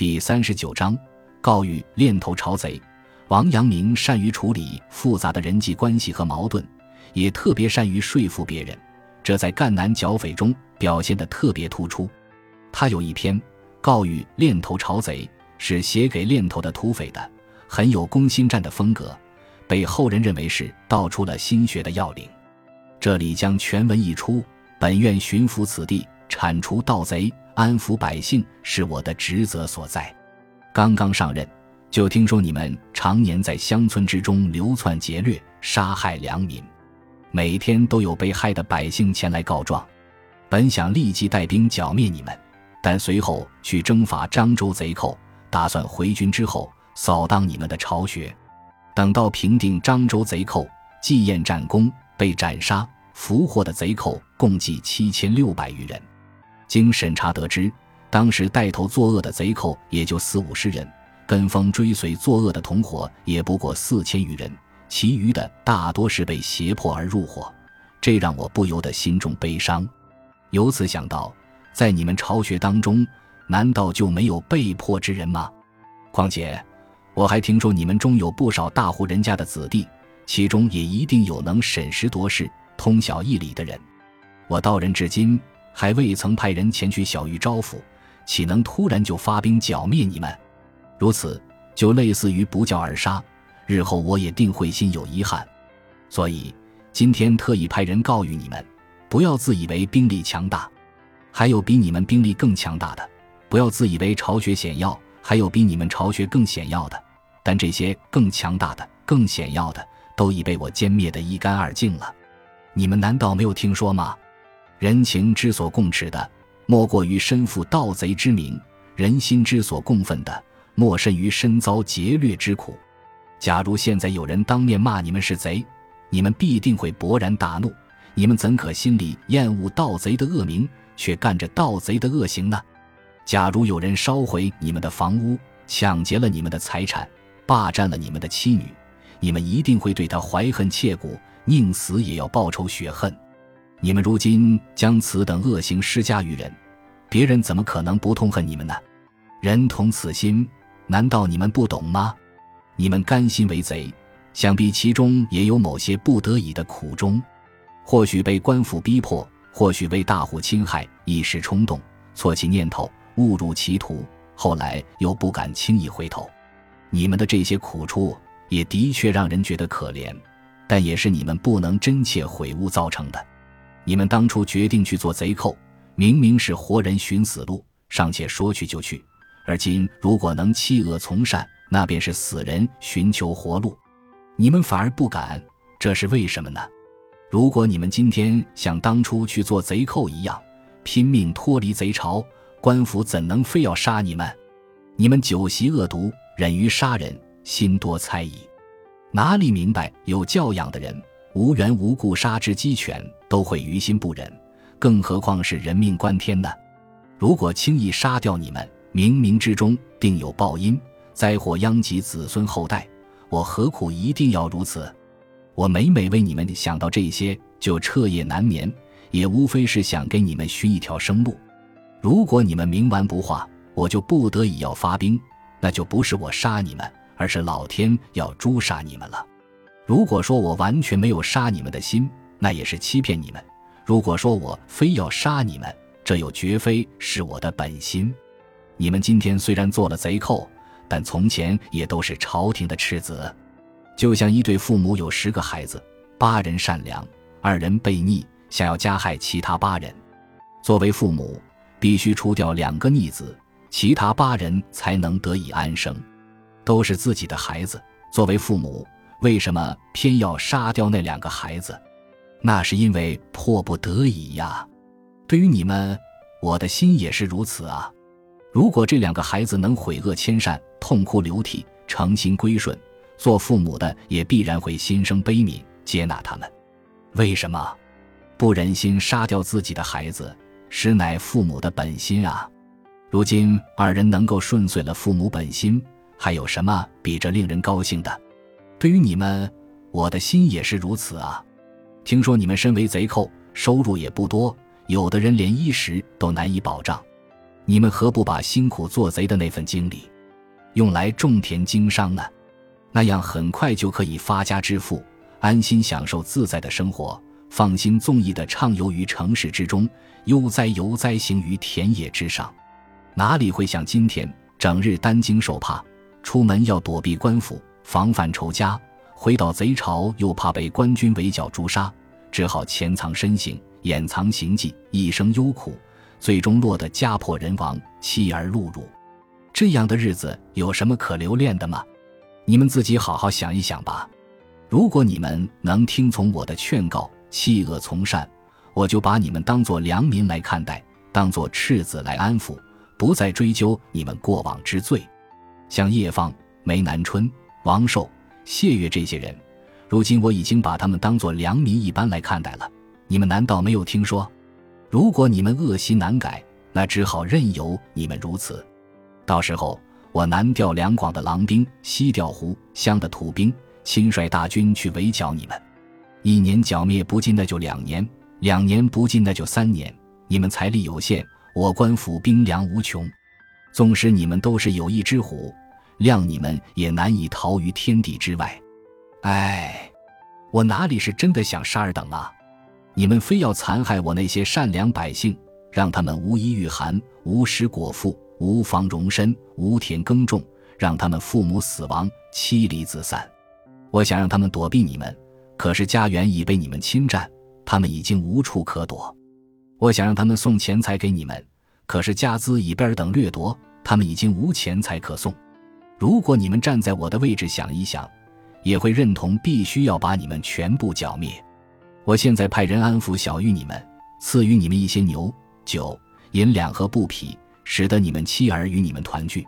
第三十九章告谕链头朝贼。王阳明善于处理复杂的人际关系和矛盾，也特别善于说服别人，这在赣南剿匪中表现得特别突出。他有一篇告谕链头朝贼，是写给链头的土匪的，很有攻心战的风格，被后人认为是道出了心学的要领。这里将全文一出，本院巡抚此地，铲除盗贼，安抚百姓，是我的职责所在。刚刚上任。就听说你们常年在乡村之中流窜劫掠，杀害良民，每天都有被害的百姓前来告状。本想立即带兵剿灭你们，但随后去征伐漳州贼寇，打算回军之后扫荡你们的巢穴。等到平定漳州贼寇，祭宴战功，被斩杀俘获的贼寇共计七千六百余人。经审查得知，当时带头作恶的贼寇也就四五十人。跟风追随作恶的同伙也不过四千余人，其余的大多是被胁迫而入伙，这让我不由得心中悲伤。由此想到，在你们巢穴当中，难道就没有被迫之人吗？况且，我还听说你们中有不少大户人家的子弟，其中也一定有能审时度势、通晓义理的人。我道人至今，还未曾派人前去小玉招抚，岂能突然就发兵剿灭你们？如此，就类似于不教而杀，日后我也定会心有遗憾。所以今天特意派人告谕你们，不要自以为兵力强大，还有比你们兵力更强大的；不要自以为巢穴险要，还有比你们巢穴更险要的。但这些更强大的、更险要的，都已被我歼灭得一干二净了。你们难道没有听说吗？人情之所共持的，莫过于身负盗贼之名；人心之所共愤的。莫甚于身遭劫掠之苦。假如现在有人当面骂你们是贼，你们必定会勃然大怒。你们怎可心里厌恶盗贼的恶名，却干着盗贼的恶行呢？假如有人烧毁你们的房屋，抢劫了你们的财产，霸占了你们的妻女，你们一定会对他怀恨切骨，宁死也要报仇雪恨。你们如今将此等恶行施加于人，别人怎么可能不痛恨你们呢？人同此心。难道你们不懂吗？你们甘心为贼，想必其中也有某些不得已的苦衷。或许被官府逼迫，或许为大户侵害，一时冲动，错起念头，误入歧途，后来又不敢轻易回头。你们的这些苦处，也的确让人觉得可怜，但也是你们不能真切悔悟造成的。你们当初决定去做贼寇，明明是活人寻死路，尚且说去就去。而今如果能弃恶从善，那便是死人寻求活路。你们反而不敢，这是为什么呢？如果你们今天像当初去做贼寇一样，拼命脱离贼巢，官府怎能非要杀你们？你们酒席恶毒，忍于杀人，心多猜疑，哪里明白有教养的人无缘无故杀之鸡犬都会于心不忍，更何况是人命关天呢？如果轻易杀掉你们，冥冥之中定有报应，灾祸殃及子孙后代，我何苦一定要如此？我每每为你们想到这些，就彻夜难眠，也无非是想给你们寻一条生路。如果你们冥顽不化，我就不得已要发兵，那就不是我杀你们，而是老天要诛杀你们了。如果说我完全没有杀你们的心，那也是欺骗你们；如果说我非要杀你们，这又绝非是我的本心。你们今天虽然做了贼寇，但从前也都是朝廷的赤子，就像一对父母有十个孩子，八人善良，二人悖逆，想要加害其他八人。作为父母，必须除掉两个逆子，其他八人才能得以安生。都是自己的孩子，作为父母，为什么偏要杀掉那两个孩子？那是因为迫不得已呀。对于你们，我的心也是如此啊。如果这两个孩子能悔恶迁善、痛哭流涕、诚心归顺，做父母的也必然会心生悲悯，接纳他们。为什么不忍心杀掉自己的孩子，实乃父母的本心啊！如今二人能够顺遂了父母本心，还有什么比这令人高兴的？对于你们，我的心也是如此啊！听说你们身为贼寇，收入也不多，有的人连衣食都难以保障。你们何不把辛苦做贼的那份精力，用来种田经商呢？那样很快就可以发家致富，安心享受自在的生活，放心纵意的畅游于城市之中，悠哉悠哉行于田野之上，哪里会像今天整日担惊受怕，出门要躲避官府，防范仇家；回到贼巢又怕被官军围剿诛杀，只好潜藏身形，掩藏行迹，一生忧苦，最终落得家破人亡，妻儿碌碌。这样的日子有什么可留恋的吗？你们自己好好想一想吧。如果你们能听从我的劝告，弃恶从善，我就把你们当作良民来看待，当作赤子来安抚，不再追究你们过往之罪。像叶放、梅南春、王寿、谢月这些人，如今我已经把他们当作良民一般来看待了。你们难道没有听说？如果你们恶习难改，那只好任由你们如此。到时候。我南调两广的狼兵，西调湖湘的土兵，亲率大军去围剿你们。一年剿灭不尽，那就两年；两年不尽，那就三年。你们财力有限，我官府兵粮无穷。纵使你们都是有意之虎，谅你们也难以逃于天地之外。唉，我哪里是真的想杀尔等啊？你们非要残害我那些善良百姓，让他们无衣御寒，无食果腹。无房容身，无田耕种，让他们父母死亡，妻离子散。我想让他们躲避你们，可是家园已被你们侵占，他们已经无处可躲。我想让他们送钱财给你们，可是家资已被尔等掠夺，他们已经无钱财可送。如果你们站在我的位置想一想，也会认同必须要把你们全部剿灭。我现在派人安抚小玉你们，赐予你们一些牛、酒、银两和布匹。使得你们妻儿与你们团聚，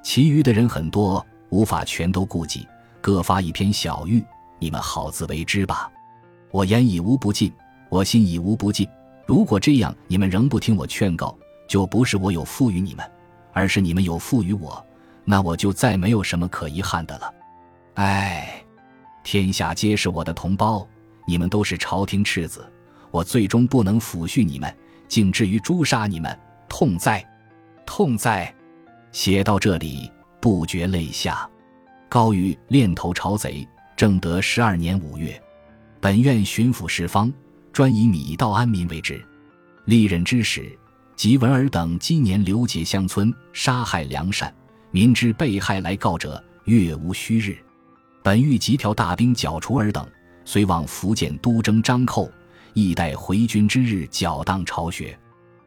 其余的人很多，无法全都顾及，各发一篇小玉，你们好自为之吧。我言已无不尽，我心已无不尽。如果这样你们仍不听我劝告，就不是我有负于你们，而是你们有负于我，那我就再没有什么可遗憾的了。唉，天下皆是我的同胞，你们都是朝廷赤子，我最终不能抚恤你们，竟至于诛杀你们，痛哉！痛哉！写到这里，不觉泪下。高于练头朝贼，正德十二年五月，本院巡抚十方，专以米道安民为职。历任之时，即闻尔等今年流结乡村，杀害良善，民之被害来告者，月无虚日。本欲急调大兵剿除尔等，遂往福建督征张寇，亦待回军之日，剿荡巢穴。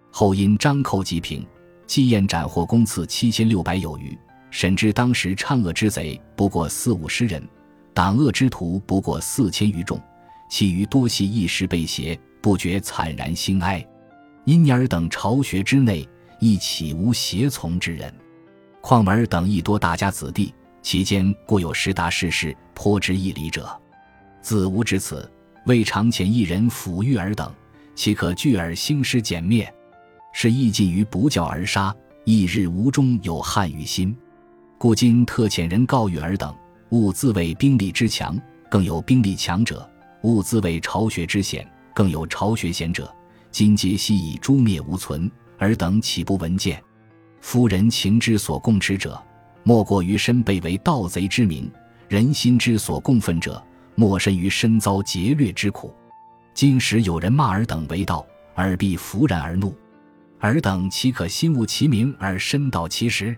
后因张寇急平。季燕斩获公赐七千六百有余，沈知当时倡恶之贼不过四五十人，党恶之徒不过四千余众，其余多系一时被挟，不觉惨然心哀。因尔等巢穴之内，亦岂无胁从之人？况尔等亦多大家子弟，其间固有识达世事，颇知义理者。自吾至此，未尝遣一人抚育尔等，岂可拒尔兴师歼灭？是亦近于不教而杀，亦日无中有憾于心，故今特遣人告谕尔等：勿自谓兵力之强，更有兵力强者；勿自谓巢穴之险，更有巢穴险者。今皆悉以诛灭无存，尔等岂不闻见？夫人情之所共持者，莫过于身被为盗贼之名；人心之所共愤者，莫甚于身遭劫掠之苦。今时有人骂尔等为盗，尔必弗然而怒。尔等岂可心悟其名而身蹈其实？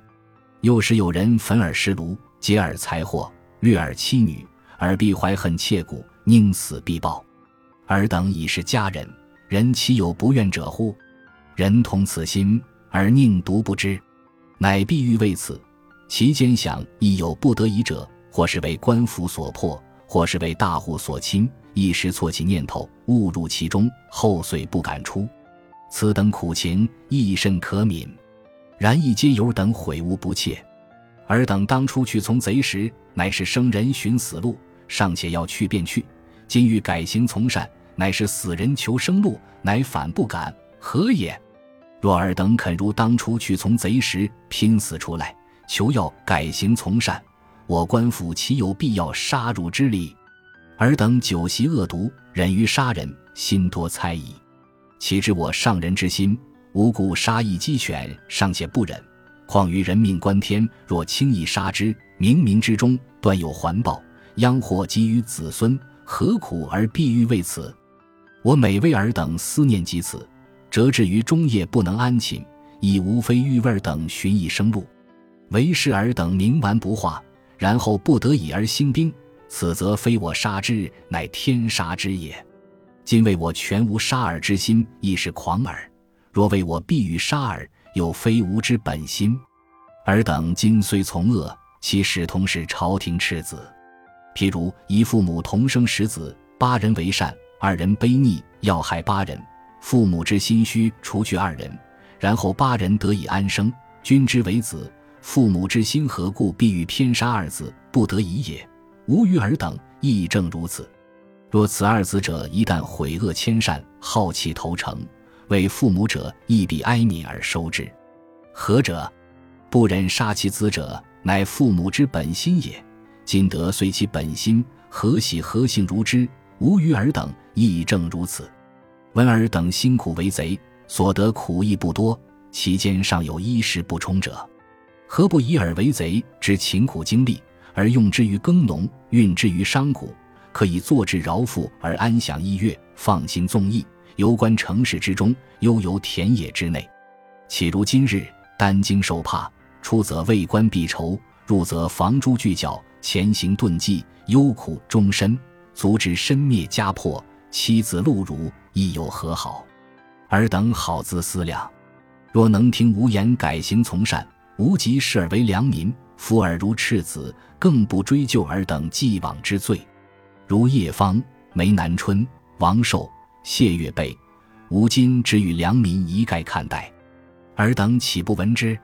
又时有人焚尔石炉，劫尔财货，掠尔妻女，尔必怀恨切骨，宁死必报。尔等已是家人，人岂有不愿者乎？人同此心，而宁独不知？乃必欲为此，其间想亦有不得已者，或是为官府所迫，或是为大户所侵，一时错起念头，误入其中，后遂不敢出。此等苦情亦甚可悯，然亦皆有等悔无不切。尔等当初去从贼时，乃是生人寻死路，尚且要去便去；今欲改行从善，乃是死人求生路，乃反不敢，何也？若尔等肯如当初去从贼时拼死出来，求要改行从善，我官府岂有必要杀汝之理？尔等酒席恶毒，忍于杀人，心多猜疑。岂知我上人之心，无故杀一鸡犬，尚且不忍，况于人命关天，若轻易杀之，冥冥之中断有环报，殃祸及于子孙，何苦而必欲为此？我每为尔等思念及此，折至于中夜不能安寝，以无非欲味等寻一生路。为是尔等冥顽不化，然后不得已而兴兵，此则非我杀之，乃天杀之也。今为我全无杀尔之心，亦是狂耳。若为我必欲杀尔，又非吾之本心。尔等今虽从恶，其始同是朝廷赤子。譬如一父母同生十子，八人为善，二人卑逆，要害八人。父母之心虚，除去二人，然后八人得以安生，君之为子。父母之心何故必欲偏杀二子？不得已也。吾与尔等亦正如此。若此二子者一旦悔恶迁善，好气投诚，为父母者亦必哀悯而收之。何者？不忍杀其子者，乃父母之本心也。今得遂其本心，何喜何幸如之？吾与尔等亦正如此。闻尔等辛苦为贼，所得苦亦不多，其间尚有衣食不充者，何不以尔为贼之勤苦精力，而用之于耕农，运之于商贾？可以坐置饶富而安享逸乐，放心纵逸，游观城市之中，悠游田野之内。岂如今日，担惊受怕，出则为官避仇，入则房珠聚角，前行遁迹，忧苦终身，足至身灭家破，妻子露辱，亦有何好？尔等好自思量。若能听无言，改行从善，无极视尔为良民，夫尔如赤子，更不追究尔等既往之罪。如叶芳、梅南春、王寿、谢月贝，吾今只与良民一概看待，尔等岂不闻之？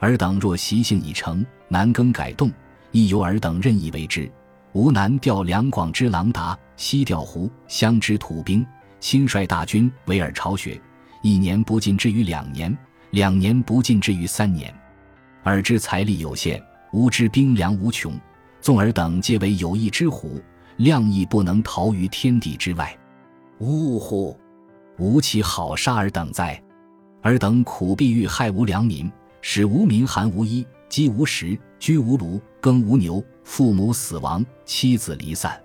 尔等若习性已成，难更改动，亦由尔等任意为之。吾南调两广之郎达，西调胡湘之土兵，亲率大军围尔巢穴，一年不进之于两年，两年不进之于三年。尔之财力有限，吾之兵粮无穷，纵尔等皆为有义之虎。量亦不能逃于天地之外，呜呼！吾岂好杀尔等哉？尔等苦必欲害无良民，使无民寒无衣，饥无食，居无庐，耕无牛，父母死亡，妻子离散。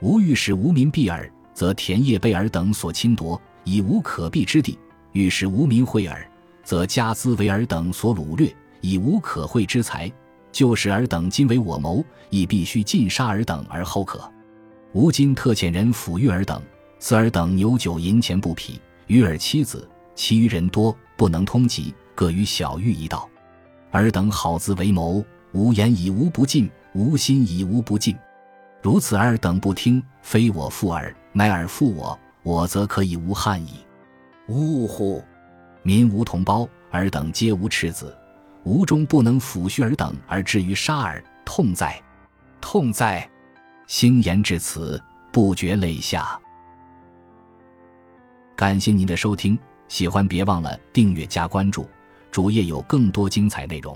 吾欲使无民避尔，则田业被尔等所侵夺，已无可避之地；欲使无民惠尔，则家资为尔等所掳掠，已无可惠之财。就是尔等今为我谋，亦必须尽杀尔等而后可。吾今特遣人抚育尔等，赐尔等牛酒银钱不匹，与尔妻子，其余人多不能通缉，各与小狱一道。尔等好自为谋，无言以无不尽，无心以无不尽。如此尔等不听，非我负尔，乃尔负我，我则可以无憾矣。呜呼！民无同胞，尔等皆无赤子，吾终不能抚恤尔等，而至于杀尔，痛哉！痛哉！星言至此，不觉泪下。感谢您的收听，喜欢别忘了订阅加关注，主页有更多精彩内容。